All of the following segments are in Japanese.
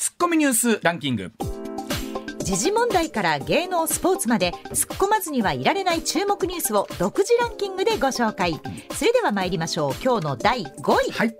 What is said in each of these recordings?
ツッコミニュースランキング。時事問題から芸能スポーツまで突っ込まずにはいられない注目ニュースを独自ランキングでご紹介。それでは参りましょう。今日の第5位、はい。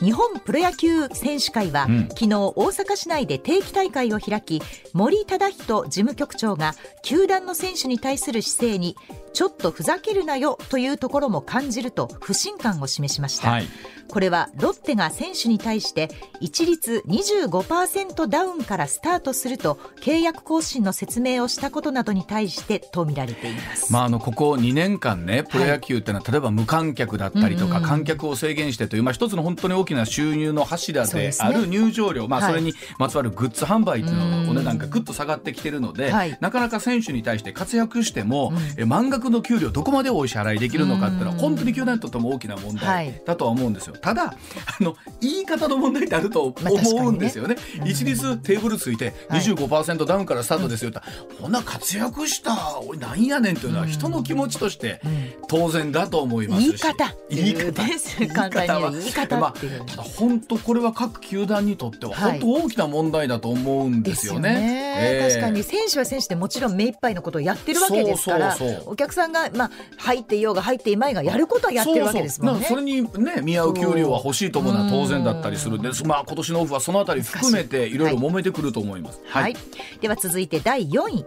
日本プロ野球選手会は、うん。昨日大阪市内で定期大会を開き森忠人事務局長が球団の選手に対する姿勢にちょっとふざけるなよというところも感じると不信感を示しました、はい。これはロッテが選手に対して一律25%ダウンからスタートすると契約更新の説明をしたことなどに対してと見られています、まあ、あのここ2年間ねプロ野球っていうのは、例えば無観客だったりとか、うんうん観客を制限してという、まあ、一つの本当に大きな収入の柱そうである入場料、まあ、はい。それにまつわるグッズ販売っていううんののお値段がぐっと下がってきてるので、はい。なかなか選手に対して活躍しても、え満額の給料どこまでお支払いできるのかっていうのはうん。本当に球団にとっても大きな問はい。題だとは思うんですよ。ただあの言い方の問題ってあると思うんですよね。一律テーブルついてはい。25%ダウンからスタートですよって、ほんな活躍したおいなんやねんっていうのは人の気持ちとして当然だと思いますし。言い方。言い方。です。簡単に言い方まあ、ただ本当これは各球団にとってははい。本当大きな問題だと思うんですよね。ええ。確かに選手は選手でもちろん目いっぱいのことをやってるわけですからお客さんが、まあ、入っていようが入っていまいがやることはやってるわけですもんね。それにね見合う給料は欲しいと思うのは当然だったりするんですまあ今年のオフはそのあたり含めていろいろ揉めてくると思います。はい、では続いて第4位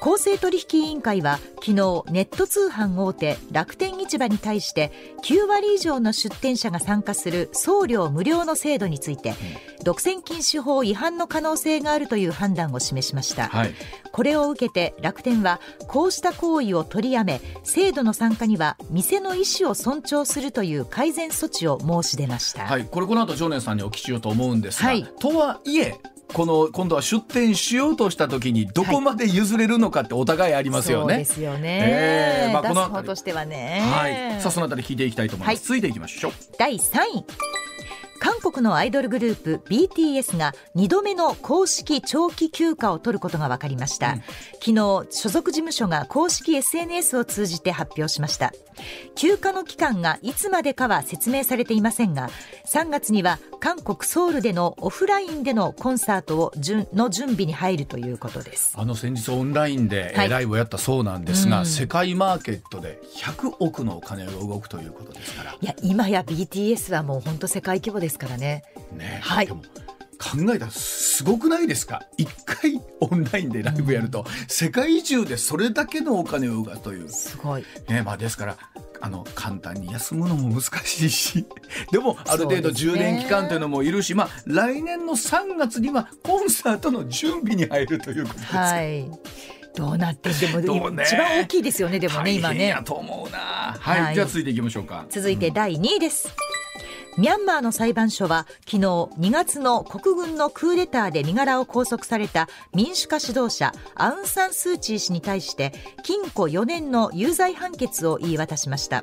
公正取引委員会は昨日ネット通販大手楽天市場に対して9割以上の出店者が参加する送料無料の制度について、独占禁止法違反の可能性があるという判断を示しました、はい。これを受けて楽天はこうした行為を取りやめ制度の参加には店の意思を尊重するという改善措置を申し出ました、はい、これこの後常念さんにお聞きしようと思うんですが、はい。とはいえこの今度は出店しようとした時にどこまで譲れるのかってお互いありますよね。そうですよね、ええまあ出このとしてはね、はい、さあそのあたり聞いていきたいと思います。はい続いていきましょう。第3位韓国のアイドルグループ BTS が2度目の公式長期休暇を取ることが分かりました、昨日所属事務所が公式 SNS を通じて発表しました。休暇の期間がいつまでかは説明されていませんが3月には韓国ソウルでのオフラインでのコンサートを準の準備に入るということです。あの先日オンラインで、ライブをやったそうなんですが、うん。世界マーケットで100億のお金が動くということですから。いや今や BTS はもう本当世界規模ですからね。ね、はい。でも考えたらすごくないですか？一回オンラインでライブやると、世界中でそれだけのお金を生むという。すごい。ねまあ、ですからあの簡単に休むのも難しいし。でもある程度充電期間というのもいるし、まあ、来年の3月にはコンサートの準備に入るということです。はい。どうなってでもどうね。一番大きいですよねでもね今ね。大変や。と思うな。はい、はい。じゃあ続いていきましょうか。続いて第2位です。ミャンマーの裁判所は昨日2月の国軍のクーデターで身柄を拘束された民主化指導者アウン・サン・スー・チー氏に対して禁錮4年の有罪判決を言い渡しました。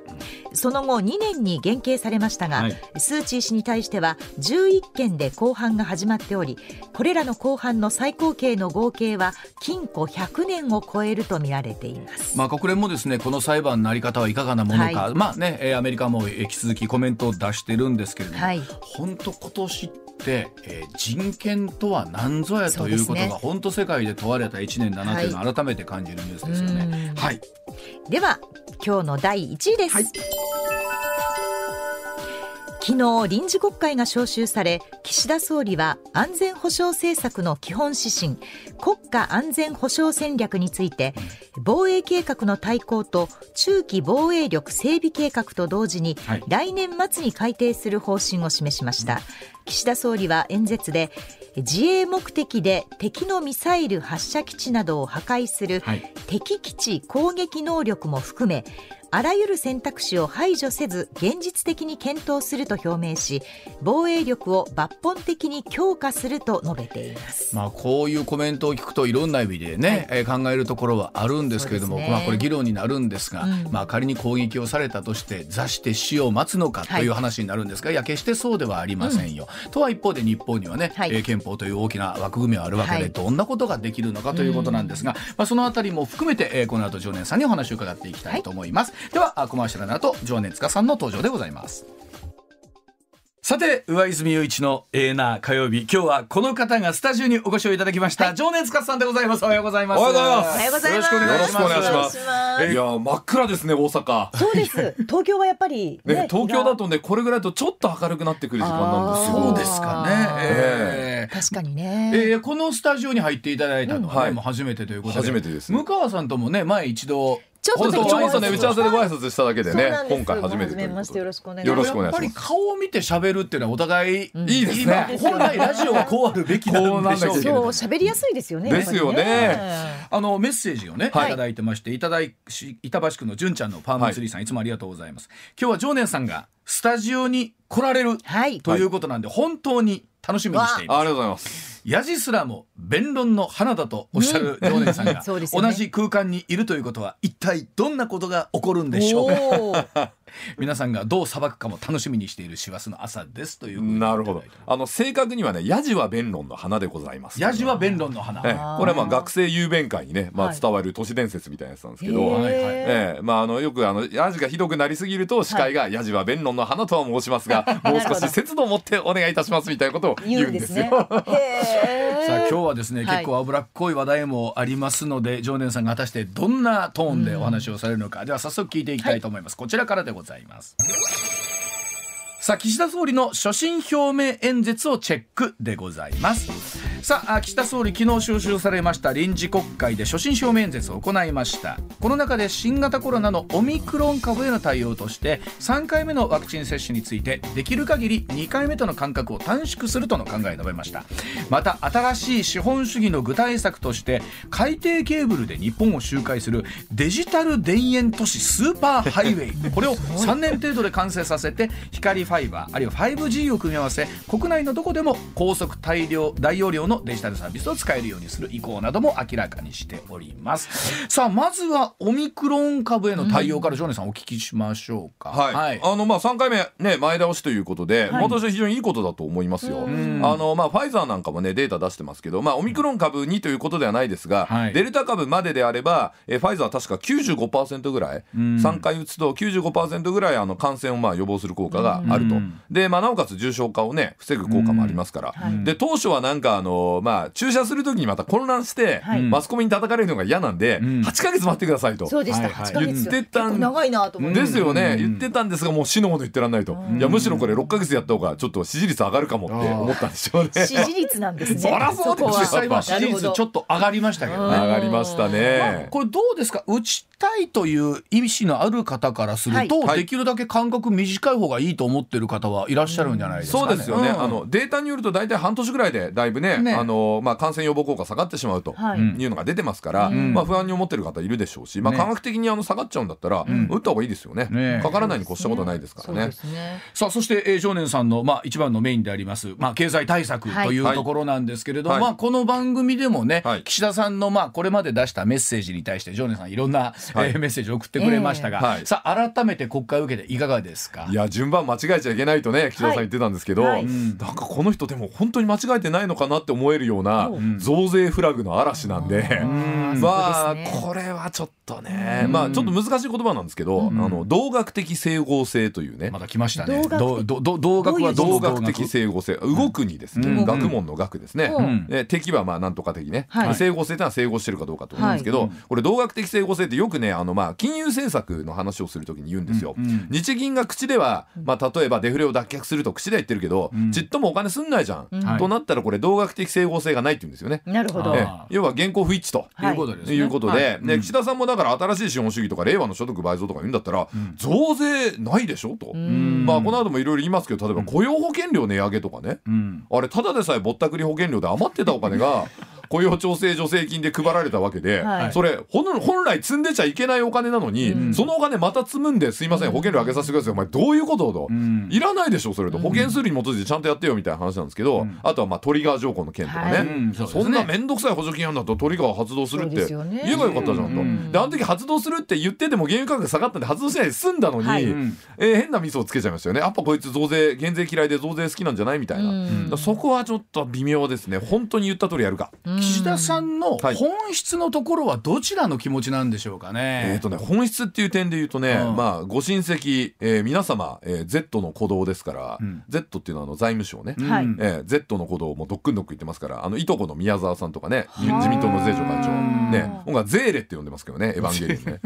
その後2年に減刑されましたが、はい。スー・チー氏に対しては11件で公判が始まっておりこれらの公判の最高刑の合計は禁錮100年を超えるとみられています。まあ、国連もですねこの裁判のあり方はいかがなものか、はい。まあね、えーアメリカも引き続きコメントを出してるんですけれども、はい。本当今年って、えー人権とは何ぞやということが本当世界で問われた1年だなというのを改めて感じるニュースですよね。うんはい、では今日の第1位です、はい昨日臨時国会が召集され岸田総理は安全保障政策の基本指針国家安全保障戦略について防衛計画の大綱と中期防衛力整備計画と同時にはい。来年末に改定する方針を示しました。岸田総理は演説で自衛目的で敵のミサイル発射基地などを破壊するはい。敵基地攻撃能力も含めあらゆる選択肢を排除せず現実的に検討すると表明し防衛力を抜本的に強化すると述べています。まあ、こういうコメントを聞くといろんな意味でね、えー考えるところはあるんですけれども、ね。まあ、これ議論になるんですが、うん。まあ、仮に攻撃をされたとして座して死を待つのかという話になるんですが、い、や決してそうではありませんよ。とは一方で日本にはね、はい。えー憲法という大きな枠組みはあるわけで、はい。どんなことができるのかということなんですが、まあ、そのあたりも含めて、えーこの後常念さんにお話を伺っていきたいと思います。ではあコマーシャルの後常念塚さんの登場でございます。さて上泉雄一のエーナー火曜日今日はこの方がスタジオにお越しをいただきました、情熱活さんでございます。おはようございます。おはようございます。おはようございます。よろしくお願いします。いやー真っ暗ですね大阪。そうです。東京はやっぱりね東京だとねこれぐらいだとちょっと明るくなってくる時間なんですよ。そうですかね。えー。確かにね、えーこのスタジオに入っていただいたのは、ねはい。もう初めてということで。初めてです向川さんともね前一度ちょっとちょっとね打ち合わせでご挨拶拶しただけでね今回初めてというましてよことでろしくお願いします。よろしくお願いします。やっぱり顔を見て喋るっていうのはお互い、ん。いいですね。今本来ラジオはこうあるべきなんでしょう。けれどそう喋りやすいですよねですよね。ね。あのメッセージをね、はい。い、ただいてましていただいし板橋区の純ちゃんのパームツリーさん、い、つもありがとうございます。今日は常念さんがスタジオに来られるはい。ということなんで、本当に楽しみにしています。ありがとうございます。ヤジすらも弁論の花だとおっしゃる常念さんが、同じ空間にいるということは一体どんなことが起こるんでしょうか？皆さんがどう裁くかも楽しみにしている師走の朝ですということでなるほど。あの正確にはねヤジは弁論の花でございます。ヤジは弁論の花、ええ。これはまあ学生雄弁会にねまあはい。伝わる都市伝説みたいなやつなんですけへど。はいええ。まああのよくあのヤジがひどくなりすぎると司会がヤジは弁論の花とは申しますが もう少し節度を持ってお願いいたしますみたいなことを言うんですよ。さあ今日はですね、はい。結構脂っこい話題もありますので常念さんが果たしてどんなトーンでお話をされるのか、では早速聞いていきたいと思います、こちらからでございますさあ岸田総理の所信表明演説をチェックでございます。さあ岸田総理昨日招集されました臨時国会で所信表明演説を行いました。この中で新型コロナのオミクロン株への対応として3回目のワクチン接種についてできる限り2回目との間隔を短縮するとの考えを述べました。また新しい資本主義の具体策として海底ケーブルで日本を周回するデジタル田園都市スーパーハイウェイ。これを3年程度で完成させて光ファイバーあるいは 5G を組み合わせ国内のどこでも高速大量大容量のデジタルサービスを使えるようにする意向なども明らかにしております。さあまずはオミクロン株への対応からジョネさんお聞きしましょうか。はい、あのまあ3回目ね前倒しということで、はい。私は非常にいいことだと思いますよ。ん。あのまあファイザーなんかもねデータ出してますけど、まあオミクロン株にということではないですが、はい。デルタ株までであれば、えファイザーは確か95%ぐらい、ん。3回打つと95%ぐらいあの感染をまあ予防する効果があると。うん。でまあなおかつ重症化をね防ぐ効果もありますから。はい。で当初はなんかあのまあ注射する時にまた混乱して、はい。マスコミに叩かれるのが嫌なんで、ん。8ヶ月待ってくださいと。そうでした、はいはい。8ヶ月。言ってたん長いなと思って、ですよね、うん。言ってたんですがもう死のもの言ってらんないと、いやむしろこれ6ヶ月やった方がちょっと支持率上がるかもって思ったんでしょうね。支持率なんですね。そらそうです実際は。支持率ちょっと上がりましたけどね。上がりましたね、これどうですか？打ちたいという意思のある方からすると、はい。できるだけ間隔短い方がいいと思ってる方はいらっしゃるんじゃないですか、ね。そうですよね、ん。あのデータによると大体半年ぐらいでだいぶねね。あの、まあ、感染予防効果下がってしまうとはい。いうのが出てますから、ん。まあ、不安に思ってる方いるでしょうし、まあ、ね科学的にあの下がっちゃうんだったら、打った方がいいですよね。ね。かからないに越したことはないですからね。さあそして、えー、少年さんの、まあ、一番のメインであります、まあ、経済対策はい。というところなんですけれど、はい。まあ、この番組でもね、はい。岸田さんの、まあ、これまで出したメッセージに対して少年さんいろんな、はい。えーメッセージを送ってくれましたが、さあ改めて国会を受けていかがですか？いや順番間違えちゃいけないとね岸田さん言ってたんですけど、はい。なんかこの人でも本当に間違えてないのかなって思えるようなうん。増税フラグの嵐なんで、ん まあ、これはちょっとね、まあちょっと難しい言葉なんですけど、あの同学的整合性というね、まだ来ましたね。同学どどど同学は同学的整合性。動くにですね、うん。学問の学ですね、う敵はまあなんとか的ね、はい。整合性というのは整合してるかどうかと思うんですけど、はい。これ同学的整合性ってよくねあのまあ金融政策の話をするときに言うんですよ、うん。うん。日銀が口では、まあ、例えばデフレを脱却すると口では言ってるけど、ん。ちっともお金すんないじゃん、はい。となったらこれ同学的整合性がないって言うんですよね。なるほど。要は現行不一致と。はい。いうことですね。いうことで、岸田さんもだから新しい資本主義とか令和の所得倍増とか言うんだったら、増税ないでしょと、ん。まあこの後もいろいろ言いますけど例えば雇用保険料値上げとかね、うん。あれただでさえぼったくり保険料で余ってたお金が 雇用調整助成金で配られたわけで、はい。それ本本来積んでちゃいけないお金なのに、そのお金また積むんですいません保険料上げさせてください。お前どういうことと、ん。いらないでしょそれと。保険数理に基づいてちゃんとやってよみたいな話なんですけど、あとはまあトリガー条項の件とかね、はい。うんそね。そんな面倒くさい補助金あんだとトリガー発動するって言えばよかったじゃんと、うん。であの時発動するって言ってても原油価格下がったんで発動しないで済んだのに、はい。うん。えー変なミスをつけちゃいましたよね。やっぱこいつ増税減税嫌いで増税好きなんじゃないみたいな、そこはちょっと微妙ですね。本当に言った通りやるか、うん岸田さんのはい。本質のところはどちらの気持ちなんでしょうかね。えーとね、本質っていう点で言うとね、うん。まあ、ご親戚、えー皆様、えー Z の鼓動ですから、うん。Z っていうのはあの財務省ね、うん。はい。えー Z の鼓動もどっくんどっくん言ってますからあのいとこの宮沢さんとかね自民党の税調会長。うんね。僕はゼーレって呼んでますけどね エヴァンゲリオンね。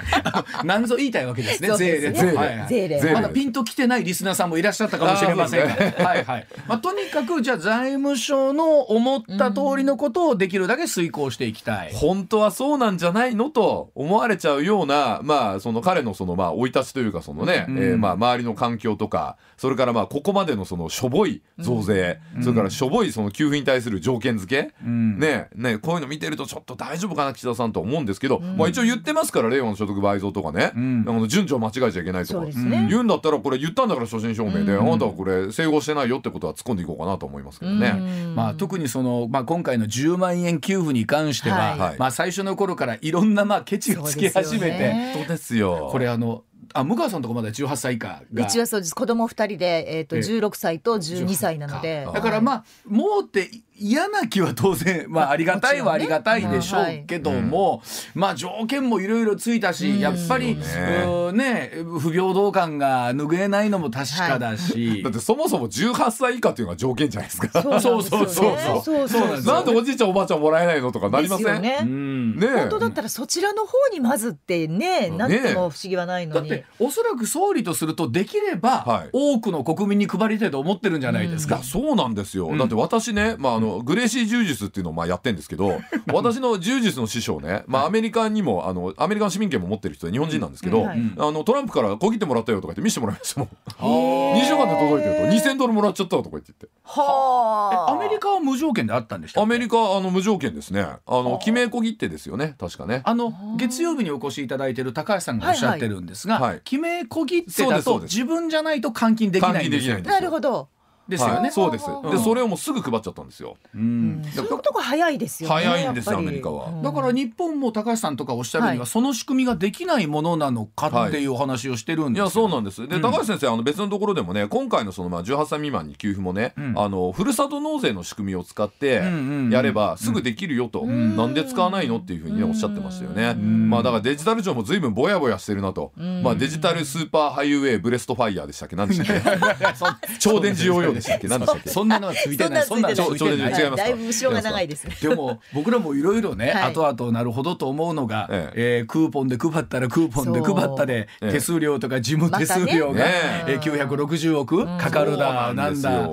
なんぞ言いたいわけですね。そうですね。税で。はいはい。税で税でまだピンときてないリスナーさんもいらっしゃったかもしれませんが、あーそうですはいはい。まあとにかくじゃあ財務省の思った通りのことをできるだけ遂行していきたい。本当はそうなんじゃないのと思われちゃうようなまあその彼のそのまあ生い立ちというかそのね、うん。えーまあ周りの環境とかそれからまあここまでのそのしょぼい増税、それからしょぼいその給付に対する条件付け、うん。ねねこういうの見てるとちょっと大丈夫かな岸田さんと思うんですけど、まあ一応言ってますから令和の所得倍増とかね、ん。あの順序を間違えちゃいけないとか。ね。言うん。だったらこれ言ったんだから所信証明で、うん。あなたはこれ整合してないよってことは突っ込んでいこうかなと思いますけどね。まあ、特にその、まあ、今回の10万円給付に関しては、はい。まあ、最初の頃からいろんなまあケチがつき始めて、そうですよ。ね本当ですよこれあのあ向川さんとこまだ18歳以下が。うちはそうです。子供二人で、えー、とええ。16歳と12歳なので。あだからまあもうって嫌な気は当然、まあ、ありがたいはありがたいでしょうけども、まあ条件もいろいろついたし、うん。やっぱり、そうんね不平等感が拭えないのも確かだし、だってそもそも18歳以下っていうのが条件じゃないですか。そうそうそうそう。そうそうなんですよなんでおじいちゃんおばあちゃんもらえないのとかなりません？ですよね。うん。ねえ。本当だったらそちらの方にまずってねなっても不思議はないのに、だっておそらく総理とするとできれば、はい。多くの国民に配りたいと思ってるんじゃないですか。そうなんですよ、ん。だって私ね、まあ、あのグレーシー柔術っていうのをまあやってんですけど 私の柔術の師匠ね、まあ、アメリカにもあのアメリカの市民権も持ってる人で日本人なんですけど、うんはい。あのトランプから小切ってもらったよとか言って見せてもらいましたもんあ。ー2週間で届いてると2000ドルもらっちゃったとか言って言って。はあ。えアメリカは無条件であったんでしたっけ？アメリカあの無条件ですね。あの決め小切手ですよね確かね。あの月曜日にお越しいただいている高橋さんがおっしゃってるんですが、はい。はい記名小切手そうだとですそうです。自分じゃないと換金できないんですよ。換金できないんですなるほど、ですよね。はい、そうです。うん。でそれをもうすぐ配っちゃったんですよ。ううんん、そういうことが早いですよね。早いんですよアメリカは。うん。だから日本も高橋さんとかおっしゃるには、はいその仕組みができないものなのかっていうお話をしてるんですよ。い。やそうなんですで、うん。高橋先生あの別のところでもね今回のそのまあ18歳未満に給付もね、うん。あのふるさと納税の仕組みを使ってうんうんうん。やればすぐできるよと、ん。なんで使わないのっていうふうにねおっしゃってましたよね、ん。まあだからデジタル庁も随分ぼやぼやしてるなと、ん。まあデジタルスーパーハイウェイブレストファイヤーでしたっけ？何でしたっけ？超電磁ヨーヨーでしたっけ？何でしたっけ？そんなのはついてない。そんなのついてない。だいぶ後ろが長いです。ねでも僕らもいろいろね、はい。後々なるほどと思うのが、ええ。ークーポンで配ったらクーポンで配ったで手数料とか事務手数料が、またね。えー960億かかるだ、ななんんだ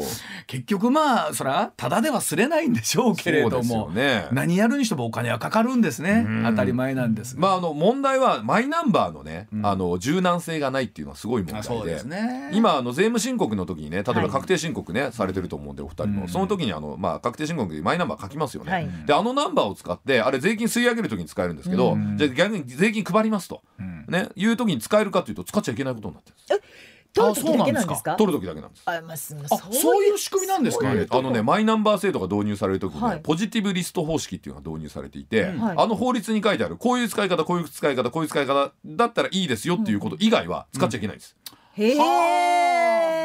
結局まあそらただではすれないんでしょうけれども、よね。何やるにしてもお金はかかるんですね。うん。当たり前なんです。が、まああの問題はマイナンバーのね、うん。あの柔軟性がないっていうのはすごい問題で。ね。今あの税務申告の時にね例えはいば確定申告ね、されてると思うんでお二人も、うん。その時にあの、まあ、確定申告でマイナンバー書きますよね、はい。であのナンバーを使ってあれ税金吸い上げる時に使えるんですけど、うん。じゃあ逆に税金配りますと、うん。ね、いう時に使えるかというと使っちゃいけないことになってるんです取る時だけなんですか。取る時だけなんです。あ、そういう仕組みなんですか？あのねマイナンバー制度が導入される時にね、はい。ポジティブリスト方式っていうのが導入されていて、あの法律に書いてあるこういう使い方こういう使い方こういう使い方だったらいいですよっていうこと以外は使っちゃいけないんです、へえ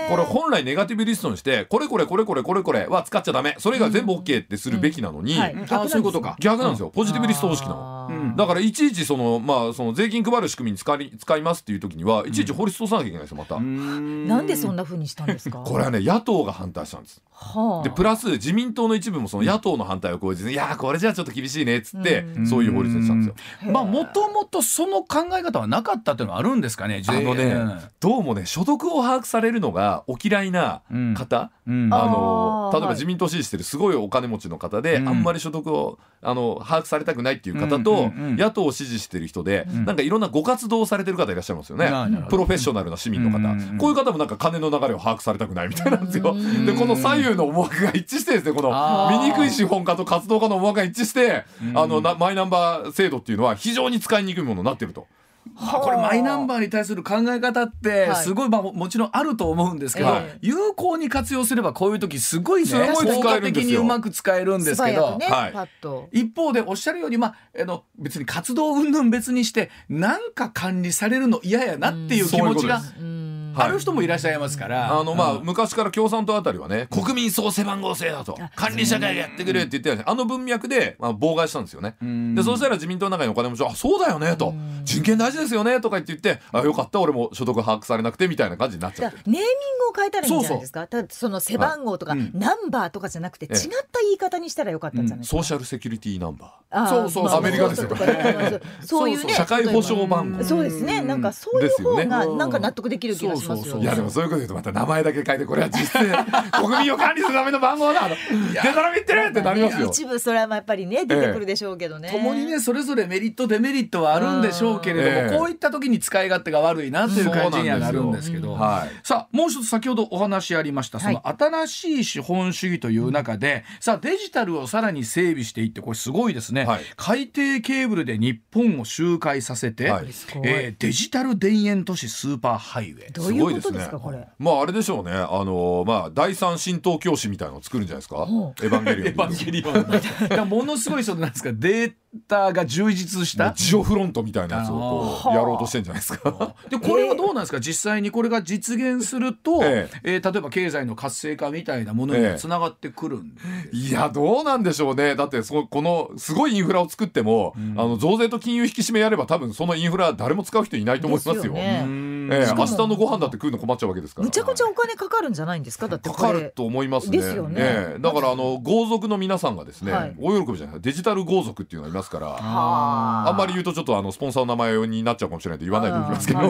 これ本来ネガティブリストにしてこれこれこれこれこれこれは使っちゃダメ。それ以外全部 OK ってするべきなのに、うん。はい。うんあそういうことか。逆なんですよ。ポジティブリスト方式なの。だからいちいちそのまあその税金配る仕組みに使い使いますっていう時にはいちいち法律通さなきゃいけないんですよまた。ななんでそんな風にしたんですか？これはね野党が反対したんです。はあ。でプラス自民党の一部もその野党の反対を超えて、いやーこれじゃあちょっと厳しいねっつって、うん。そういう法律にしたんですよ。まあもともとその考え方はなかったっていうのはあるんですかねあのね、うんどうもね所得を把握されるのがお嫌いな方、うん。あのあー例えば自民党支持してるすごいお金持ちの方で、うん。あんまり所得をあの把握されたくないっていう方と、うんうんうん野党を支持してる人で、ん。なんかいろんなご活動をされてる方いらっしゃいますよね、プロフェッショナルな市民の方、うんうんこういう方もなんか金の流れを把握されたくないみたいなんですよ。うん。でこの左右の思惑が一致してですねこの醜い資本家と活動家の思惑が一致して、うん。あのなマイナンバー制度っていうのは非常に使いにくいものになってると。まあ。これマイナンバーに対する考え方ってはい。すごいまあももちろんあると思うんですけど、はい有効に活用すればこういう時すごいね。効果的にうまく使えるんですけど、ね、はい。一方でおっしゃるように、まあ、あの別に活動云々別にしてなんか管理されるの嫌やなっていう気持ちがうんある人もいらっしゃいますから。あのまあ、うん。昔から共産党あたりはね国民総背番号制だと。管理社会がやってくれって言ってあの文脈で、まあ、妨害したんですよね。ん。でそうしたら自民党の中にお金持ちはあそうだよねと。人権大事ですよねとか言って言ってあよかった俺も所得把握されなくてみたいな感じになっちゃって。ネーミングを変えたらいいんじゃないですか？ただその背番号とか、ナンバーとかじゃなくて違え。えった言い方にしたらよかったんじゃないですか、ソーシャルセキュリティナンバあーそうそうまあアメリカですよ。そうそうそうそういう。ね社会保障番号。そうですね。なんかそういう方がなんか納得できる気がしますそうそう。そうよねーいやでもそういうこと言うとまた名前だけ書いてこれは実質 国民を管理するための番号だとでたらめ言ってるってなりますよ。一部それはまあやっぱりね出てくるでしょうけどね、共にねそれぞれメリットデメリットはあるんでしょうけれども、ええ。こういった時に使い勝手が悪いなっていう感じにはなるんですけど、そうなんはい。さあもう一つ先ほどお話ありました。その新しい資本主義という中で、さあデジタルをさらに整備していってこれすごいですね、はい。海底ケーブルで日本を周回させて、はい。えーデジタル田園都市スーパーハイウェイ。どういですかこれ。まああれでしょうね。あのまあ第三神道教師みたいなのを作るんじゃないですか？ほエヴァンゲリオン。エヴァンゲリオン。だからものすごいそのなんですか？データが充実した？ジオフロントみたいなやつをこうやろうとしてんじゃないですか。でこれはどうなんですか、実際にこれが実現すると、ええ。ー例えば経済の活性化みたいなものにつながってくるんです、いやどうなんでしょうね。だってそこのすごいインフラを作っても、あの増税と金融引き締めやれば多分そのインフラ誰も使う人いないと思いますよ。ですよね。うん。ええ明日のご飯だって食うの困っちゃうわけですから。むちゃくちゃお金かかるんじゃないんですか？だってかかると思いますね。ですよね。ええ。だからあの豪族の皆さんがですね、はい。大喜びじゃないデジタル豪族っていうのがいますから。はあんまり言うとちょっとあのスポンサーの名前になっちゃうかもしれないと言わないでおきますけど、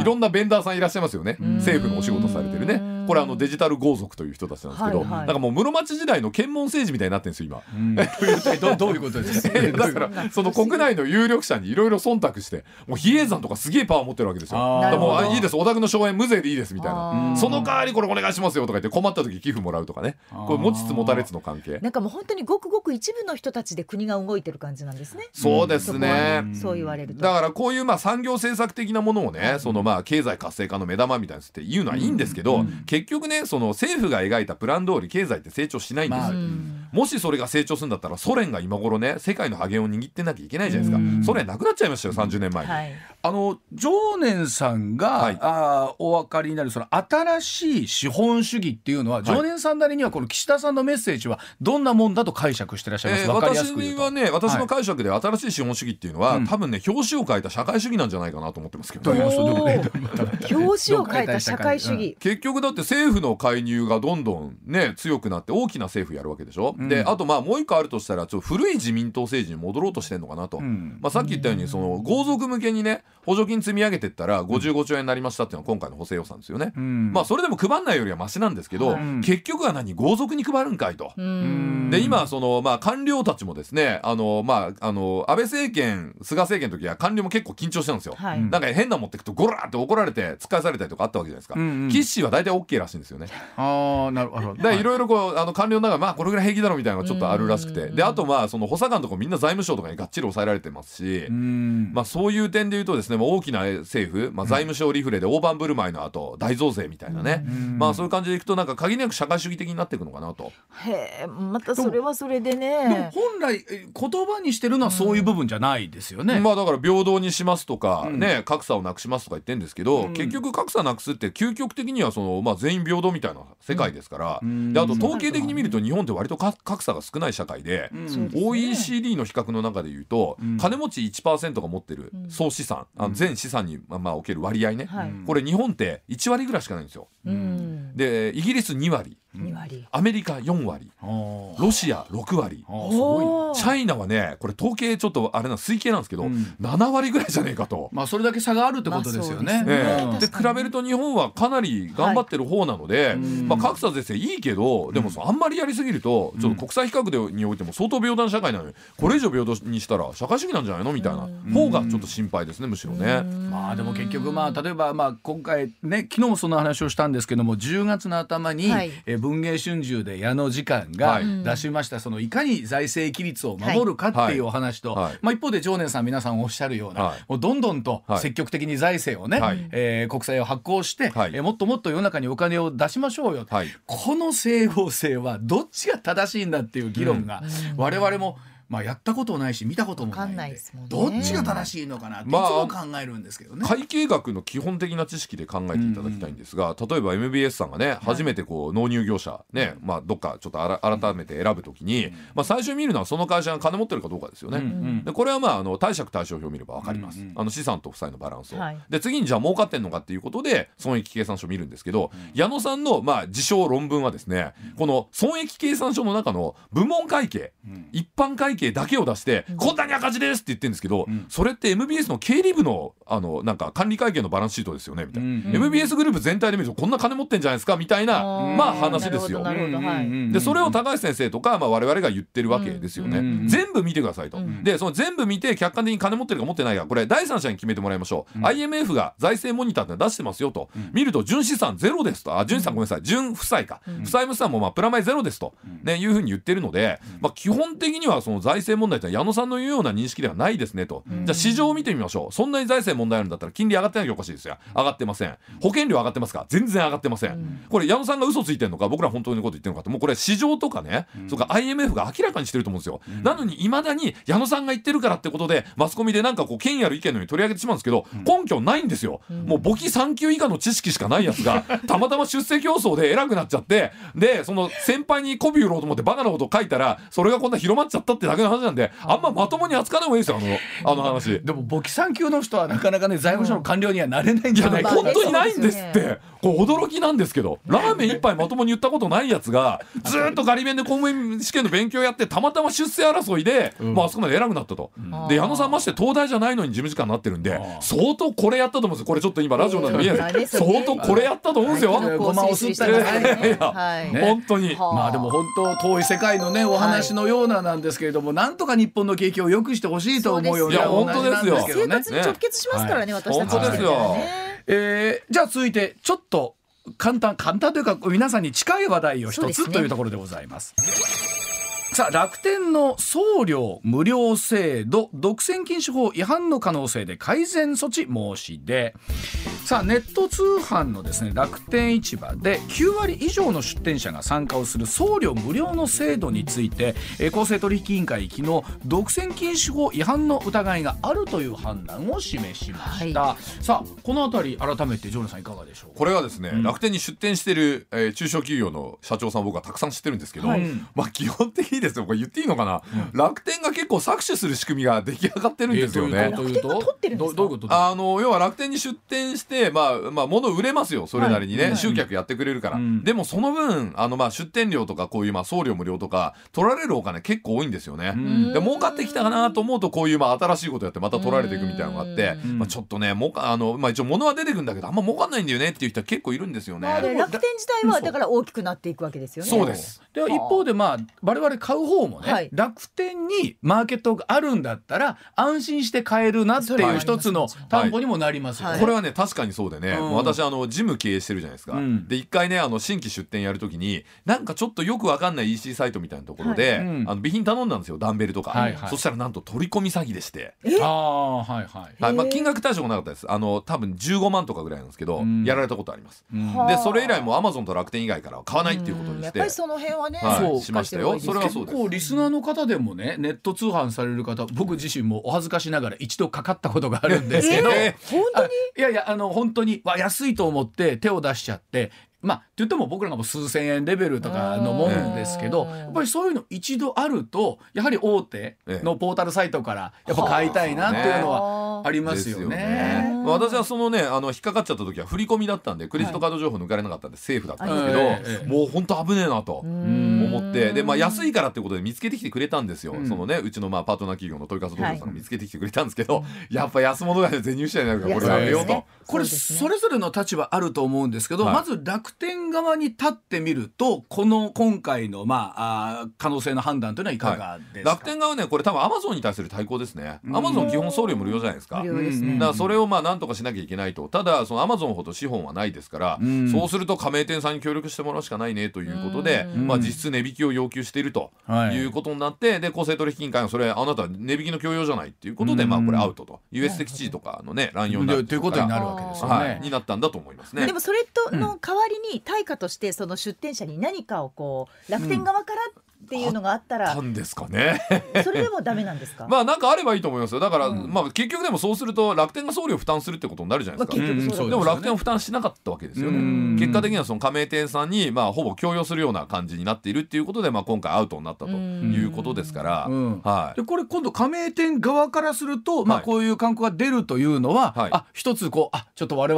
いろんなベンダーさんいらっしゃいますよね。政府のお仕事されてるねこれあのデジタル豪族という人たちなんですけど、はいはい。なんかもう室町時代の検問政治みたいになってるんですよ今。うん。ど どういうことですか？だからその国内の有力者にいろいろ忖度してもう比叡山とかすげえパワー持ってるわけですよ。だもういいです。お宅の荘園無税でいいですみたいあなー。その代わりこれお願いしますよとか言って困った時寄付もらうとかね。これ持ちつ持たれつの関係。なんかもう本当にごくごく一部の人たちで国が動いてる感じなんですね。そうですね。ねそう言われると。だからこういうまあ産業政策的なものをね、そのまあ経済活性化の目玉みたいなやつって言うのはいいんですけど、結局ねその政府が描いたプラン通り経済って成長しないんです。よ。まあうん。もしそれが成長するんだったらソ連が今頃ね世界の覇権を握ってなきゃいけないじゃないですか。ソ連なくなっちゃいましたよ30年前に。はい。あの常念さんが、はい。あーお分かりになるその新しい資本主義っていうのは、い。常念さんなりにはこの岸田さんのメッセージはどんなもんだと解釈してらっしゃいます、えー私はね私の解釈で新しい資本主義っていうのは、うん。多分ね表紙を変えた社会主義なんじゃないかなと思ってますけど。どういうことどういうおー表紙を変えた社会主義。結局だって政府の介入がどんどんね強くなって大きな政府やるわけでしょ、うん。であとまあもう一個あるとしたらちょっと古い自民党政治に戻ろうとしてんのかなと、うん。まあ、さっき言ったようにその豪族向けにね補助金積み上げてったら55兆円になりましたっていうのは今回の補正予算ですよね、うん。まあそれでも配んないよりはマシなんですけど、うん結局は何？豪族に配るんかいと。うん。で今そのまあ官僚たちもですねあのまああの安倍政権菅政権の時は官僚も結構緊張してたんですよ。はい。うんなんか変な持ってくとゴラーって怒られて突っ返されたりとかあったわけじゃないですか。うんうん。岸は大体 OK らしいんですよね。ああなるほどでいろいろこうあの官僚の中でまあこれぐらい平気だろうみたいなのがちょっとあるらしくてであとまあその補佐官とかみんな財務省とかにがっちり抑えられてますし。うんまあ、そういう点で言うとですね、まあ、大きな政府、まあ、財務省リフレで大盤振る舞いの後大増税みたいなね、うんまあそういう感じでいくとなんか限りなく社会主義的になっていくのかなと。へえ、またそれはそれででもね。本来え言葉にしてるのはそういう部分じゃないですよね。まあだから平等にしますとか、うんね格差をなくしますとか言ってんですけど、うん結局格差なくすって究極的にはその、まあ、全員平等みたいな世界ですから、うん。であと統計的に見ると日本って割とか格差が少ない社会で、うん。OECD の比較の中で言うと、うん。金持ち1%が持ってるうん総資産、あの全資産に、まあまあ、おける割合ね、はい。これ日本って1割ぐらいしかないんですよ。うん。でイギリス2割二割。アメリカ4割。ロシア6割。チャイナはねこれ統計ちょっとあれな推計なんですけど、うん。7割ぐらいじゃねえかと。まあそれだけ差があるってことですよね。まあですね。ええうんで比べると日本はかなり頑張ってる方なので、ん。まあ、格差是正いいけどでもあんまりやりすぎるとちょっと国際比較でにおいても相当平等な社会なのにこれ以上平等にしたら社会主義なんじゃないのみたいな方がちょっと心配ですねむしろね。まあでも結局まあ例えばまあ今回ね昨日もその話をしたんですけども10月の頭に、はい。えー文藝春秋で矢野次官がはい。出しました。そのいかに財政規律を守るかっていうお話と、まあ一方で常念さん皆さんおっしゃるような、はい。もうどんどんとはい。積極的に財政をね、はい。えー国債を発行して、はい。えーもっともっと世の中にお金を出しましょうよ、はい。この整合性はどっちが正しいんだっていう議論が我々もまあやったことないし見たこともないんでないですもんね。どっちが正しいのかなっていつまあも考えるんですけどね。会計学の基本的な知識で考えていただきたいんですが、例えば MBS さんがね初めてこう納入業者ね、まあ、どっかちょっとあら改めて選ぶときに、まあ、最初に見るのはその会社が金持ってるかどうかですよね。うんうん。でこれはまああの貸借対照表を見れば分かります、うんうんあの資産と負債のバランスを、はい。で次にじゃあ儲かってんのかっていうことで損益計算書を見るんですけど、矢野さんのまあ自称論文はですね、この損益計算書の中の部門会計、ん。一般会計だけを出して、こんなに赤字ですって言ってるんですけど、ん。それって MBS の経理部のあのなんか管理会計のバランスシートですよねみたいな、うん。MBS グループ全体で見るとこんな金持ってんじゃないですかみたいなー。まあ話ですよ。でそれを高橋先生とか、まあ、我々が言ってるわけですよね、うん全部見てくださいと、ん。でその全部見て客観的に金持ってるか持ってないかこれ第三者に決めてもらいましょう、IMF が財政モニターっての出してますよと、見ると純資産ゼロですと。あ純資産ごめんなさい。純負債か、負債無資産もまあプラマイゼロですと、ね、いうふうに言ってるので、まあ、基本的にはその財政問題ってのは矢野さんの言うような認識ではないですねと、じゃあ市場を見てみましょう。そんなに財政問題あるんだったら金利上がってなきゃおかしいですよ。上がってません。保険料上がってますか？全然上がってません、これ矢野さんが嘘ついてるのか？僕ら本当にこと言ってるのか？ってもうこれ市場とかね、それから IMF が明らかにしてると思うんですよ、なのにいまだに矢野さんが言ってるからってことでマスコミでなんかこう権威ある意見のように取り上げてしまうんですけど、根拠ないんですよ、もう簿記3級以下の知識しかないやつがたまたま出世競争で偉くなっちゃってでその先輩に媚び売ろうと思ってバカなこと書いたらそれがこんな広まっちゃったってだけの話なんであんままともに扱わない方がいいですよあのあの話。でも簿記3級の人はなかなかね財務省の官僚にはなれないんじゃないか本当にないんですって。こう驚きなんですけど、ラーメン一杯まともに言ったことないやつが、ずーっとガリ勉で公務員試験の勉強やって、たまたま出世争いで、まああそこまで偉くなったと。で、矢野さんまして東大じゃないのに事務次官になってるんで、相当これやったと思うんですよ。これちょっと今ラジオなんで見えない。相当これやったと思うんですよ。はいごまをすったりねいやはいね本当に。はあまあでも本当遠い世界のねお話のようななんですけれども、なんとか日本の景気を良くしてほしいと思うようなそうですよ。生活。に直結しますからね、私たち本当ですよ。えーじゃあ続いてちょっと簡単簡単というか皆さんに近い話題を一つ、というところでございます。さあ楽天の送料無料制度独占禁止法違反の可能性で改善措置申し出。さあネット通販のですね楽天市場で9割以上の出店者が参加をする送料無料の制度について、えー公正取引委員会昨日独占禁止法違反の疑いがあるという判断を示しました、さあこのあたり改めてジョーナさんいかがでしょうか？これはですね、楽天に出店してる、えー中小企業の社長さん僕はたくさん知ってるんですけど、はい。まあ基本的にですねこれ言っていいのかな、楽天が結構搾取する仕組みが出来上がってるんですよね。えーというと？楽天が取ってるんですか？どどういうこと？あの要は楽天に出店して、まあまあ、物売れますよそれなりにね、はい。集客やってくれるから、うん。でもその分あの、まあ、出店料とかこういう、まあ、送料無料とか取られるお金結構多いんですよね、ん。で儲かってきたかなと思うとこういう、まあ、新しいことやってまた取られていくみたいなのがあって、うん。まあ、ちょっとねもうかあの、まあ、一応物は出てくるんだけどあんま儲かんないんだよねっていう人は結構いるんですよね。まあで楽天自体はだから大きくなっていくわけですよね。そうです。では一方でまあ我々買う方もね、はい。楽天にマーケットがあるんだったら安心して買えるなっていう一つの担保にもなりますよね。はい。これはね確かにそうでね、うん。私あのジム経営してるじゃないですか、うん。で一回ねあの新規出店やるときになんかちょっとよくわかんない EC サイトみたいなところで、はいうん。あの備品頼んだんですよダンベルとか、はいはい。そしたらなんと取り込み詐欺でして、ああはいはい。はい。まあ、金額対象がなかったです。あの多分15万とかぐらいなんですけど、うん。やられたことあります、でそれ以来もアマゾンと楽天以外からは買わないっていうことにして、やっぱりその辺はね、しましたよ。それはそう構リスナーの方でもねネット通販される方僕自身もお恥ずかしながら一度かかったことがあるんですけど、え本当に？あいやいやあの本当にわ安いと思って手を出しちゃってまあ言っても僕らがもう数千円レベルとかのもんですけどうん。やっぱりそういうの一度あるとやはり大手のポータルサイトからやっぱ買いたいなっていうのはあ。りますよですよね。私はそのねあの引っかかっちゃった時は振り込みだったんでクレジットカード情報抜かれなかったんでセーフだったんですけど、もう本当危ねえなと思ってでまあ安いからってことで見つけてきてくれたんですよ、うん。そのねうちのまあパートナー企業の問い合わせ道場さんが見つけてきてくれたんですけど、やっぱ安物がね全入試合になるからこれはやめようと。これそれぞれの立場あると思うんですけど、はい。まず楽天側に立ってみるとこの今回のまああー可能性の判断というのはいかがですか、楽天側はねこれ多分アマゾンに対する対抗ですね。うん。アマゾン基本送料無料じゃないですか。ねうんだからそれをまあなんとかしなきゃいけないと。ただそのアマゾンほど資本はないですから、うん。そうすると加盟店さんに協力してもらうしかないねということで、うん。まあ、実質値引きを要求しているとはい。いうことになって、で公正取引委員会がそれあなたは値引きの強要じゃないっていうことで、うん。まあこれアウトと。US 的地位とかのね乱用になるでということになるるわけですよはねい、。になったんだと思いますね。で。もそれとの代わりに対価としてその出店者に何かをこう楽天側からっていうのがあったらたんですかね。それでもダメなんですか、まあなんかあればいいと思いますよ。だから、うん。まあ結局でもそうすると楽天が送料負担するってことになるじゃないですか、まあ結局そうだでも楽天は負担しなかったわけですようん。ね結果的にはその加盟店さんにまあほぼ強要するような感じになっているっていうことでまあ今回アウトになったということですから、うん。はい。でこれ今度加盟店側からすると、まあ、はいこういう観光が出るというのは、はい。あ一つこうあちょっと我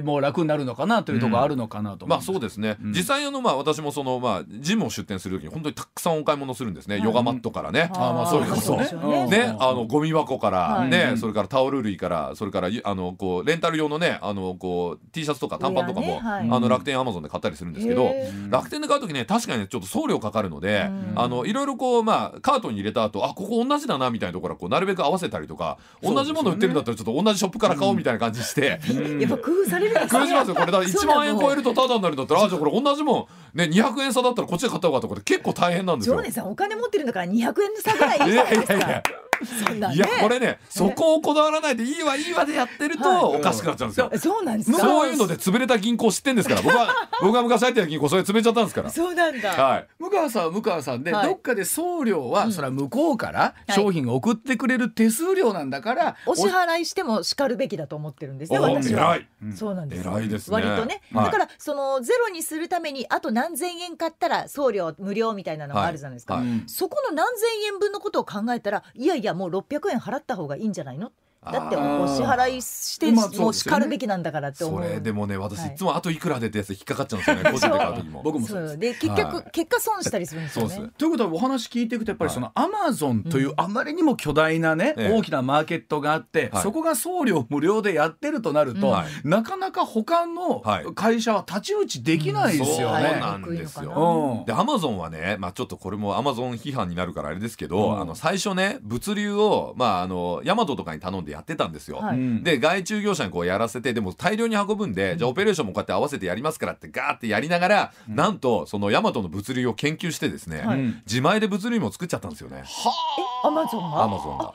々も楽になるのかなというところあるのかなと思まあそうですね、うん。実際あのまあ私もそのまあジムを出店する時に本当にたくさんお買い物するんですね、はい。ヨガマットからね、あまあそれこそ。ね。ね、あのゴミ箱から、はい。ね、うんそれからタオル類からそれからゆあのこうレンタル用のねあのこう T シャツとか短パンとかも、あの楽天アマゾンで買ったりするんですけど楽天で買う時ね確かにねちょっと送料かかるので、うん。あのいろいろこうまあカートに入れた後あここ同じだなみたいなところはこうなるべく合わせたりとか、同じもの売ってるんだったらちょっと同じショップから買おうみたいな感じして。やっぱ工夫されるんですね。工夫しますよ。これだから1万円超えるとタダになるんだったらあじゃあこれ同じもんね200円差だったらこっちで買った方がとかって結構大変なんですよ。常連さんお金持ってるんだから200円の差ぐらいいいじゃないですか。いやこれねそこをこだわらないでいいわいいわでやってるとはい。おかしくなっちゃうんですよ。そう。なんですかそういうので潰れた銀行知ってんですから僕は。僕が昔入ってた銀行それ潰れちゃったんですから。そうなんだ、はい。向川さんは向川さんで、はい。どっかで送料は、うんそれは向こうからはい商品を送ってくれる手数料なんだから、お支払いしてもしかるべきだと思ってるんですねお私は。偉い。そうなんです。偉いですね。割とね、はい。だからそのゼロにするためにあと何千円買ったら送料無料みたいなのがあるじゃないですか、そこの何千円分のことを考えたらいやいやもう600円払った方がいいんじゃないの？だってお支払いしてもうしかるべきなんだからって思そうれでもね私はい。いつもあといくらでってやつ引っかかっちゃうんですよね個人で買う時も。僕もそうです。そう。で結局、はい。結果損したりするんですよね。そうです。ということはお話聞いていくとやっぱりそのアマゾンといううん。あまりにも巨大なね、ええ。大きなマーケットがあって、はい。そこが送料無料でやってるとなると、なかなか他のはい。会社は太刀打ちできないですよそうね。なんですよ。うん。でアマゾンはね、まあ、ちょっとこれもアマゾン批判になるからあれですけど、うん。あの最初ね物流を、まあ、あのヤマトとかに頼んでやってたんですよ。はい。うん。で外注業者にこうやらせてでも大量に運ぶんで、じゃあオペレーションもこうやって合わせてやりますからってガーってやりながら、なんとそのヤマトの物流を研究してですね、自前で物流も作っちゃったんですよね。アマゾンが？アマゾンが。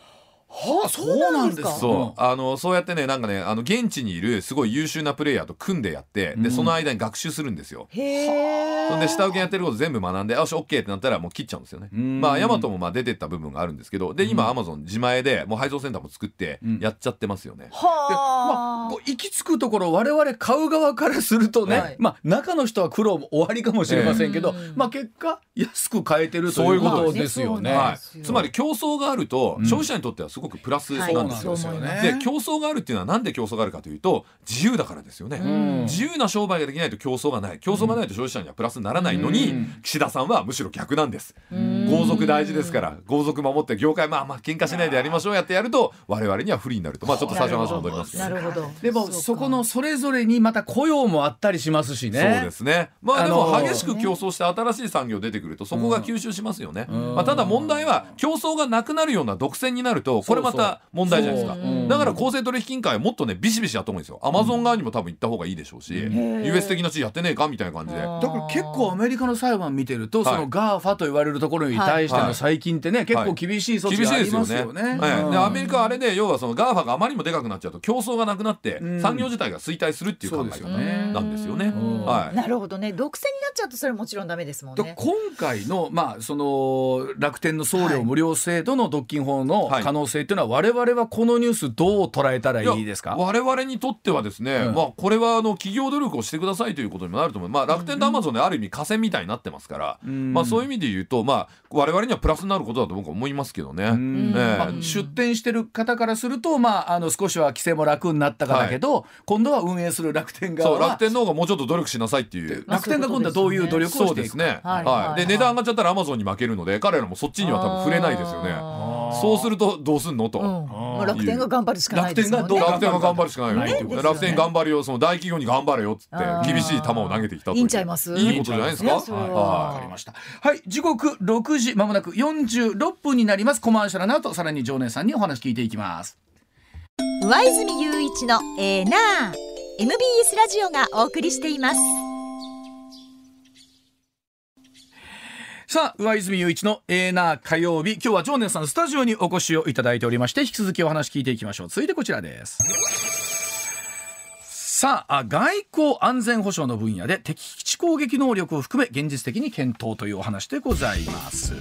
はあそうなんですか？そうあのそうやってねなんかねあの現地にいるすごい優秀なプレイヤーと組んでやってでその間に学習するんですよ。へえそんで下請けやってること全部学んでよし OK ってなったらもう切っちゃうんですよね。うん。まあヤマトもまあ出てった部分があるんですけどで今アマゾン自前でもう配送センターも作ってうん。やっちゃってますよね。でまあ、はあこう行き着くところ我々買う側からするとね、はい。まあ中の人は苦労も終わりかもしれませんけど、ええまあ結果安く買えてるとそういううことですよね。まあはい。つまり競争があるとうん。消費者にとってはすごくプラスはい。なんですよ。そうなんで競争があるっていうのはなんで競争があるかというと自由だからですよね。うん。自由な商売ができないと競争がない。競争がないと消費者にはプラスにならないのに、うん。岸田さんはむしろ逆なんです。うん。豪族大事ですから豪族守って業界まあまあ喧嘩しないでやりましょうやってやると我々には不利になると。まあちょっと最初の話戻ります。けどなるほど。でもそこのそれぞれにまた雇用もあったりしますしね。そうですね。まあでもあのー激しく競争して新しい産業出てくるとそこが吸収しますよね、うん。まあ、ただ問題は競争がなくなるような独占になるとこれまた問題じゃないですか。だから公正取引委員会はもっとねビシビシやった方がいいんですよ。アマゾン側にも多分行った方がいいでしょうし、うん US 的な地位やってねえかみたいな感じで。だから結構アメリカの裁判見てると、はいそのガーファと言われるところに対してのはい。最近ってね、結構厳しい措置厳しがありいですよね。ますよね。はい、でうん。アメリカはあれで要はそのガーファがあまりにもでかくなっちゃうと競争がなくなってうん。産業自体が衰退するっていう考え方そうですよね。なんですよね。うん。はい。なるほどね。独占になっちゃうとそれはもちろんダメですもんね。で今回の,、まあ、その楽天の送料無料制度の独禁法のはい。可能性っていうのは、我々はこのニュースどう捉えたらいいですか？我々にとってはですね、うんまあこれはあの企業努力をしてくださいということにもなると思う、まあ、楽天とアマゾンである意味河川みたいになってますから、うんまあ、そういう意味で言うと、まあ、我々にはプラスになることだと僕は思いますけどね。出店してる方からすると、まあ、あの少しは規制も楽になったかだけど、今度は運営する楽天側は楽天の方がもうちょっと努力しなさいっていう。楽天が今度はどういう努力をしていくか。ね。はいはい。で値段上がっちゃったらアマゾンに負けるので彼らもそっちには多分触れないですよね。あそうするとどうすんの？と。ーうん。もう楽天が頑張るしかないですもんね。楽天がどう？楽天が頑張るしかないね楽天頑張るよその大企業に頑張れよっつって厳しい球を投げてきたといいんちゃいます？いいことじゃないですか？わかりました。はい、時刻6時まもなく46分になります。コマーシャルの後、さらに常連さんにお話聞いていきます。上泉雄一のエーナー MBS ラジオがお送りしていますさあ、上泉雄一のエーナー火曜日。今日は常念さんスタジオにお越しをいただいておりまして、引き続きお話聞いていきましょう。続いてこちらです。さあ外交安全保障の分野で敵基地攻撃能力を含め現実的に検討というお話でございます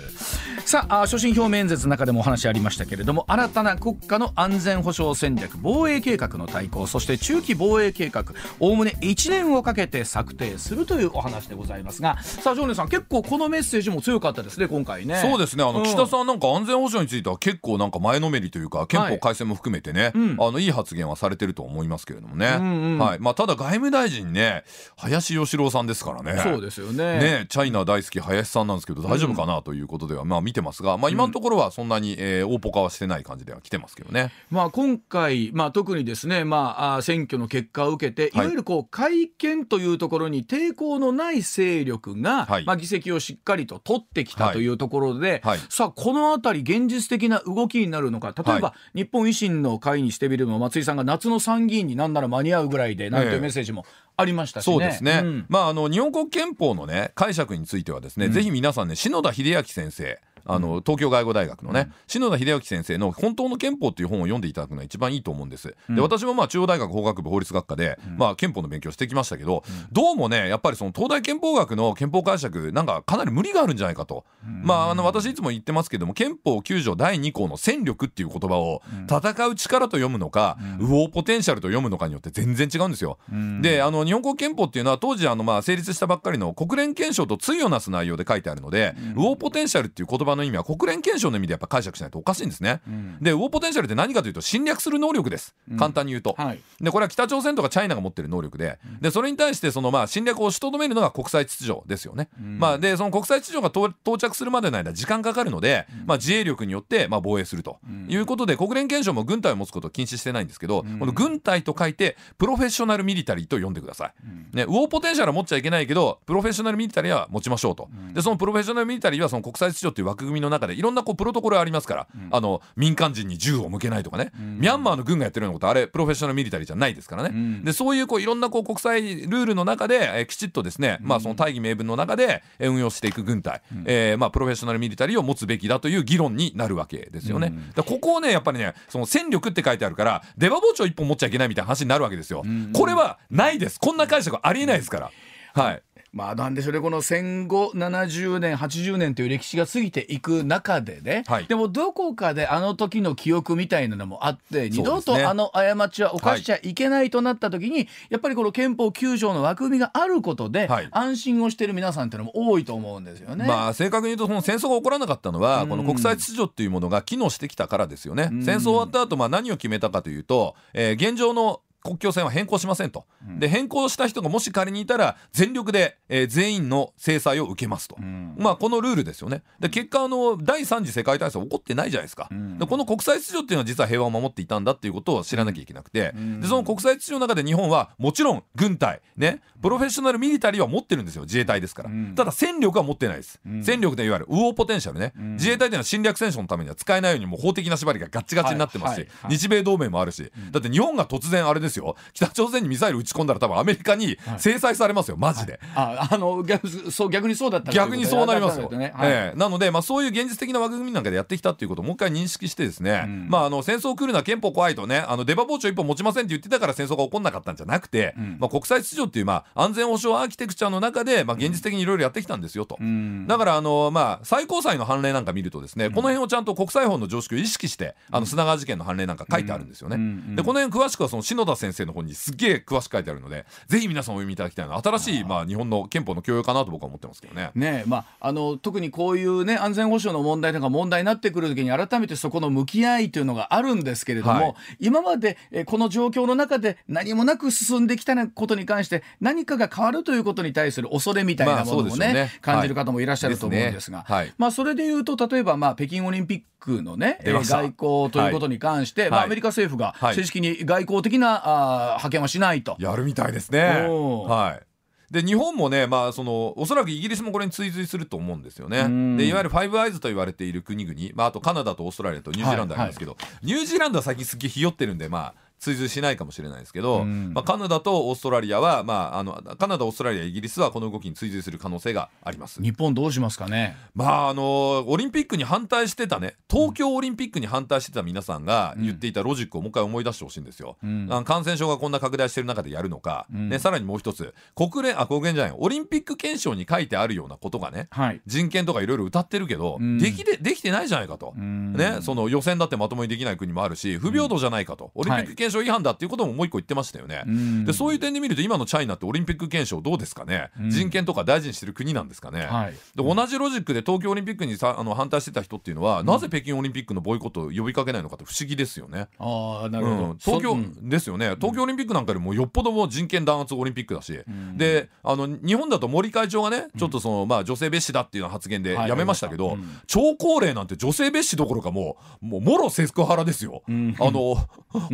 さあ所信表明演説の中でもお話ありましたけれども新たな国家の安全保障戦略防衛計画の対抗そして中期防衛計画おおむね1年をかけて策定するというお話でございますがさあ常連さん結構このメッセージも強かったですね今回ね。そうですね。あの、うん。岸田さんなんか安全保障については結構なんか前のめりというか憲法改正も含めてね、うん。あのいい発言はされてると思いますけれどもね、うんうん。はい。まあ、ただ外務大臣ね林芳郎さんですからね。そうですよね。ね、チャイナ大好き林さんなんですけど大丈夫かなということでは、まあ見てますが、まあ、今のところはそんなに、えー大ポカはしてない感じでは来てますけどね。まあ、今回、まあ、特にですね、まあ、選挙の結果を受けて、いはい。わゆるこう改憲というところに抵抗のない勢力が、はい。まあ、議席をしっかりと取ってきたはい。というところで、はい。さあこのあたり現実的な動きになるのか例えば、は日本維新の会にしてみれば松井さんが夏の参議院になんなら間に合うぐらいでなんていええ。うメッセージもありましたしね。そうですね、ん。まああの日本国憲法のね解釈についてはですね、ぜひ皆さんね篠田秀明先生あの東京外語大学のね、篠田秀明先生の「本当の憲法」っていう本を読んでいただくのが一番いいと思うんです。で私もまあ中央大学法学部法律学科で、まあ、憲法の勉強してきましたけど、どうもねやっぱりその東大憲法学の憲法解釈なんかかなり無理があるんじゃないかと、まああの私いつも言ってますけども憲法9条第2項の戦力っていう言葉を戦う力と読むのか、右往ポテンシャルと読むのかによって全然違うんですよ。であの日本国憲法っていうのは当時あのまあ成立したばっかりの国連憲章と対をなす内容で書いてあるので、右往ポテンシャルっていう言葉の意味は国連憲章の意味でやっぱ解釈しないとおかしいんですね。で右往ポテンシャルって何かというと侵略する能力です。簡単に言うと。はい。でこれは北朝鮮とかチャイナが持ってる能力ででそれに対してそのまあ侵略を押しとどめるのが国際秩序ですよね。まあ、でその国際秩序が到到着するまでの間時間かかるので、まあ、自衛力によってまあ防衛すると。いうことで国連憲章も軍隊を持つことを禁止してないんですけど、この軍隊と書いてプロフェッショナルミリタリーと呼んでください。ね、ウォーポテンシャルは持っちゃいけないけどプロフェッショナルミリタリーは持ちましょうと。でそのプロフェッショナルミリタリーはその国際秩序っていう枠組みの中でいろんなこうプロトコルありますから、あの民間人に銃を向けないとかね、ミャンマーの軍がやってるようなことあれプロフェッショナルミリタリーじゃないですからね。でそういうこういろんなこう国際ルールの中で、えーきちっとですね、まあ、その大義名分の中で、えー運用していく軍隊、えーまあ、プロフェッショナルミリタリーを持つべきだという議論になるわけですよね。だここをねやっぱりねその戦力って書いてあるから出刃包丁一本持っちゃいけないみたいな話になるわけですよ。これはないです。こんな解釈ありえないですから。はいまあなんでしょうねこの戦後70年80年という歴史が過ぎていく中でね、はい。でもどこかであの時の記憶みたいなのもあって二度とあの過ちは犯しちゃいけないとなった時に、やっぱりこの憲法9条の枠組みがあることで、はい。安心をしてる皆さんっていうのも多いと思うんですよね。まあ正確に言うとその戦争が起こらなかったのはこの国際秩序っていうものが機能してきたからですよね。戦争終わった後まあ何を決めたかというと、えー現状の国境線は変更しませんと、で変更した人がもし仮にいたら全力で、えー全員の制裁を受けますと、まあこのルールですよね。で結果あの第三次世界大戦起こってないじゃないですか、でこの国際秩序っていうのは実は平和を守っていたんだっていうことを知らなきゃいけなくて、でその国際秩序の中で日本はもちろん軍隊ねプロフェッショナルミリタリーは持ってるんですよ。自衛隊ですから、ただ戦力は持ってないです、戦力でいわゆるウオーポテンシャルね、自衛隊というのは侵略戦争のためには使えないようにもう法的な縛りがガッチガチになってますし、はいはい。日米同盟もあるし、だって日本が突然あれですよ。北朝鮮にミサイル撃ち込んだら多分アメリカに制裁されますよマジで。ああの逆そう逆にそうだったら逆にそうなりますよ。ねはい。ええ。なので、まあ、そういう現実的な枠組みなんかでやってきたっていうことをもう一回認識してですね、まあ、あの戦争来るな憲法怖いとねあの出刃包丁一本持ちませんって言ってたから戦争が起こんなかったんじゃなくて、まあ、国際秩序っていう、まあ、安全保障アーキテクチャの中で、まあ、現実的にいろいろやってきたんですよと。だからあの、まあ、最高裁の判例なんか見るとですね、この辺をちゃんと国際法の常識を意識してあの砂川事件の判例なんか書いてあるんですよね。でこの辺詳しくはその篠田先生の本にすっげえ詳しく書いてあるのでぜひ皆さんお読みいただきたいのは新しい、まあ、日本の憲法の教養かなと僕は思ってますけどね。ねまあ、あの特にこういう、ね、安全保障の問題とか問題になってくる時に改めてそこの向き合いというのがあるんですけれども、はい。今までえこの状況の中で何もなく進んできたことに関して何かが変わるということに対する恐れみたいなものもまあそうですね,、よね。感じる方もいらっしゃると思うんですが、はい。まあ、それでいうと例えば、まあ、北京オリンピックの、ね、外交ということに関して、まあ、はい。アメリカ政府がはい。正式に外交的な、あー派遣はしないと。やるみたいですね。はい。で日本もね、まあ、そのおそらくイギリスもこれに追随すると思うんですよねん。でいわゆるファイブアイズと言われている国々、まあ、あとカナダとオーストラリアとニュージーランドありますけど、ニュージーランドは最近すっげえひよってるんで、まあ、追随しないかもしれないですけど、うん。まあ、カナダとオーストラリアは、まあ、あのカナダオーストラリアイギリスはこの動きに追随する可能性があります。日本どうしますかね？まああのオリンピックに反対してたね東京オリンピックに反対してた皆さんが言っていたロジックをもう一回思い出してほしいんですよ。うん。感染症がこんな拡大してる中でやるのか、うん。ね、さらにもう一つ国連あ国連じゃないオリンピック憲章に書いてあるようなことがねはい。人権とかいろいろ歌ってるけど、うん。できでできてないじゃないかと。うん。ね、その予選だってまともにできない国もあるし不平等じゃないかと、オリンピック憲章違反だっていうことももう一個言ってましたよね。うん。でそういう点で見ると今のチャイナってオリンピック憲章どうですかね、うん。人権とか大事にしてる国なんですかね、はい。で同じロジックで東京オリンピックにさあの反対してた人っていうのは、なぜ北京オリンピックのボイコットを呼びかけないのかって不思議ですよね。ああなるほど、うん、東京ですよね。東京オリンピックなんかよりもよっぽどもう人権弾圧オリンピックだし、ん。であの日本だと森会長がねちょっとその、まあ、女性蔑視だっていう発言ではい。やめましたけど、うん。超高齢なんて女性蔑視どころかもうもうもろセクハラですよ。ん。あの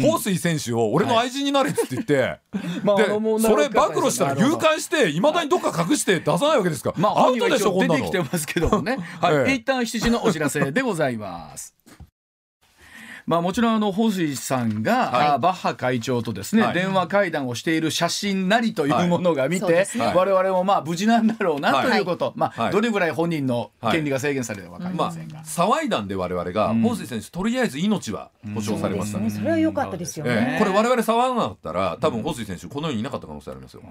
彭帥選手を俺の愛人になれっつって言って、まあでそれ暴露したら誘拐していまだにどっか隠して出さないわけですから、まあ、アウトでしょこんなの応出てき。てますけどもね。はい、ええ一旦7時のお知らせでございます。まあもちろんあの彭帥さんが、はい。あバッハ会長とですね、はい。電話会談をしている写真なりというものが見て、はい。ね我々もまあ無事なんだろうなはいということ、まあ、はい。どれぐらい本人の権利が制限されるか分かりまあませんが、、騒い。だん。で我々が、うん彭帥選手とりあえず命は保証されましたね。そうですねそれは良かったですよえねえこれ我々騒がなかったら多分彭帥選手この世にいなかった可能性ありますよ。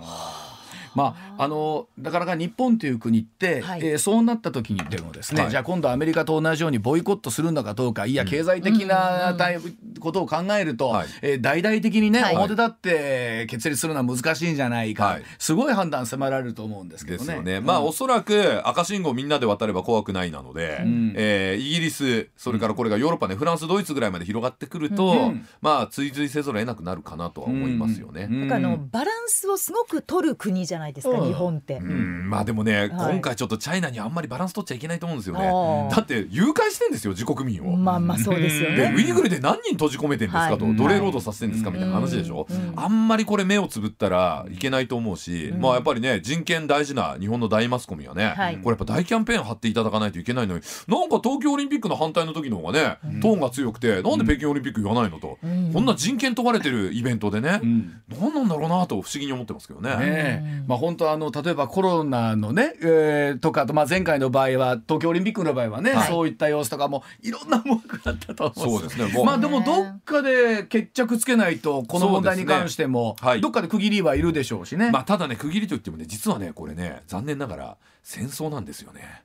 まあ、あのなかなか日本という国って、はい。えーそうなった時にでもですね、はい。じゃあ今度アメリカと同じようにボイコットするのかどうかいや経済的なことを考えると、はい。えー大々的にね、はい。表立って決裂するのは難しいんじゃないか、はい。すごい判断迫られると思うんですけどね。ですよね。まあうん。おそらく赤信号みんなで渡れば怖くないなので、ん。えーイギリスそれからこれがヨーロッパねフランスドイツぐらいまで広がってくると、うん。まあ追随せざるを得なくなるかなとは思いますよね。うん。なんかあのバランスをすごく取る国じゃないですか、うん。日本って。うん。まあでもね、はい。今回ちょっとチャイナにあんまりバランス取っちゃいけないと思うんですよあね。ーだって誘拐してんですよ自国民を。まあまあそうですよでね。ウイグルで何人閉じ込めてんですかと、はい。奴隷労働させてんですかみたいな話でしょ、うんあんまりこれ目をつぶったらいけないと思うし、まあやっぱりね人権大事な日本の大マスコミはね、はい。これやっぱ大キャンペーン張っていただかないといけないのに。なんか東京オリンピックの反対の時の方がね、トーンが強くてなんで北京オリンピック言わないのと、ん。こんな人権問われてるイベントでね、うん。何なんだろうなと不思議に思ってますけどね。ねえまあ、本当あの例えばコロナのね、えーとかと、まあ、前回の場合は東京オリンピックの場合はね、はい。そういった様子とかもいろんな思惑があったと思うんそうですね。まあでもどっかで決着つけないとこの問題に関しても、ねはい。どっかで区切りはいるでしょうしね。まあただね区切りといってもね実はねこれね残念ながら戦争なんですよね。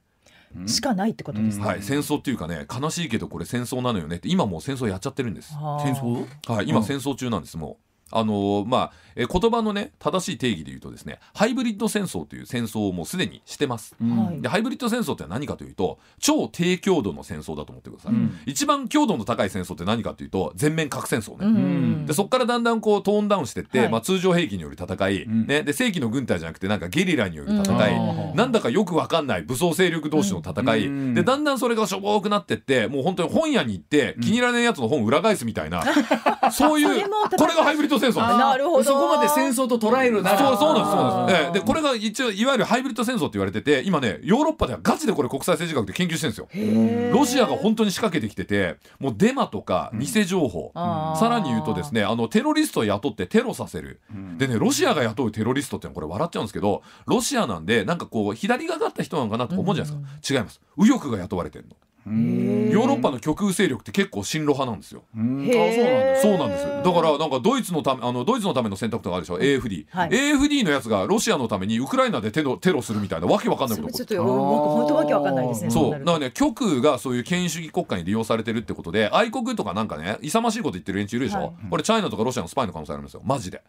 しかないってことですか。はい、戦争っていうかね悲しいけどこれ戦争なのよねって今もう戦争やっちゃってるんです。戦争？はい、今戦争中なんですもう。あのーまあ、えー言葉のね正しい定義で言うとですねハイブリッド戦争という戦争をもうすでにしてます。はい。でハイブリッド戦争って何かというと超低強度の戦争だと思ってください、ん。一番強度の高い戦争って何かというと全面核戦争ね、うん。でそこからだんだんこうトーンダウンしてって、はい。まあ、通常兵器による戦い、ん。ね、で正規の軍隊じゃなくてなんかゲリラによる戦い、うん。なんだかよくわかんない武装勢力同士の戦い、うん。でだんだんそれがしょぼくなってってもう本当に本屋に行って気に入らないやつの本裏返すみたいな、そういうこれがハイブリッド戦争なるほど。そこまで戦争と捉えるなら。そうそうなんですそうなんです、えあーえ。でこれが一応いわゆるハイブリッド戦争って言われてて今ねヨーロッパではガチでこれ国際政治学で研究してるんですよ。ロシアが本当に仕掛けてきててもうデマとか偽情報、あー。さらに言うとですねあのテロリストを雇ってテロさせる、でねロシアが雇うテロリストってのはこれ笑っちゃうんですけどロシアなんでなんかこう左がかった人なのかなとか思うじゃないですか、違います。右翼が雇われてるのヨーロッパの極右勢力って結構親ロ派なんですよ。あそうなんですそうなんですよ。だからなんかドイツのためあのドイツのための選択とかあるでしょ？AFD、はい。AFD のやつがロシアのためにウクライナでテロテロするみたいなわけわかんないことちょっと僕本当わけわかんないですね。そう。だからね極右がそういう権威主義国家に利用されてるってことで愛国とかなんかね勇ましいこと言ってる連中いるでしょ、はい。これチャイナとかロシアのスパイの可能性あるんですよ。マジで。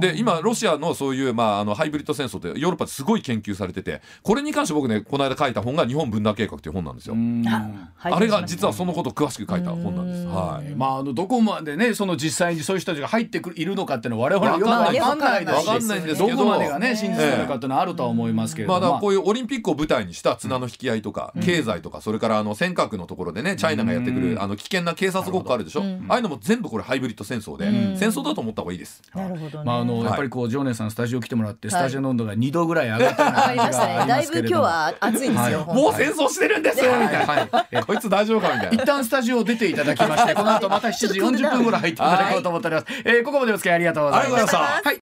で今ロシアのそういう、まあ、あのハイブリッド戦争ってヨーロッパですごい研究されててこれに関して僕ねこの間書いた本が「日本分断計画」っていう本なんですよ。あれが実はそのことを詳しく書いた本なんです。はい。まあ、あのどこまでねその実際にそういう人たちが入ってくるいるのかっていうのは我々はよくわわかんない。かんないですかんないんですけど。どこまでがね真実なのかっていうのはあるとは思いますけれども、まあ、だからこういうオリンピックを舞台にした綱の引き合いとか、経済とかそれからあの尖閣のところでねチャイナがやってくる、あの危険な警察ごっこあるでしょ、ああいうのも全部これハイブリッド戦争で、戦争だと思った方がいいです。なるほほどね。まああのはい。やっぱりこう常念さんスタジオ来てもらってスタジオの温度が2度ぐらい上がったなりまだい。ぶ今日は暑いですよ。もう戦争してるんですよみたいな、はい。こいつ大丈夫かみたいな。一旦スタジオを出ていただきましてこの後また7時40分頃入っていただこうと思っております、えーここまでお付き合いありがとうございました。ありがとうございました。はい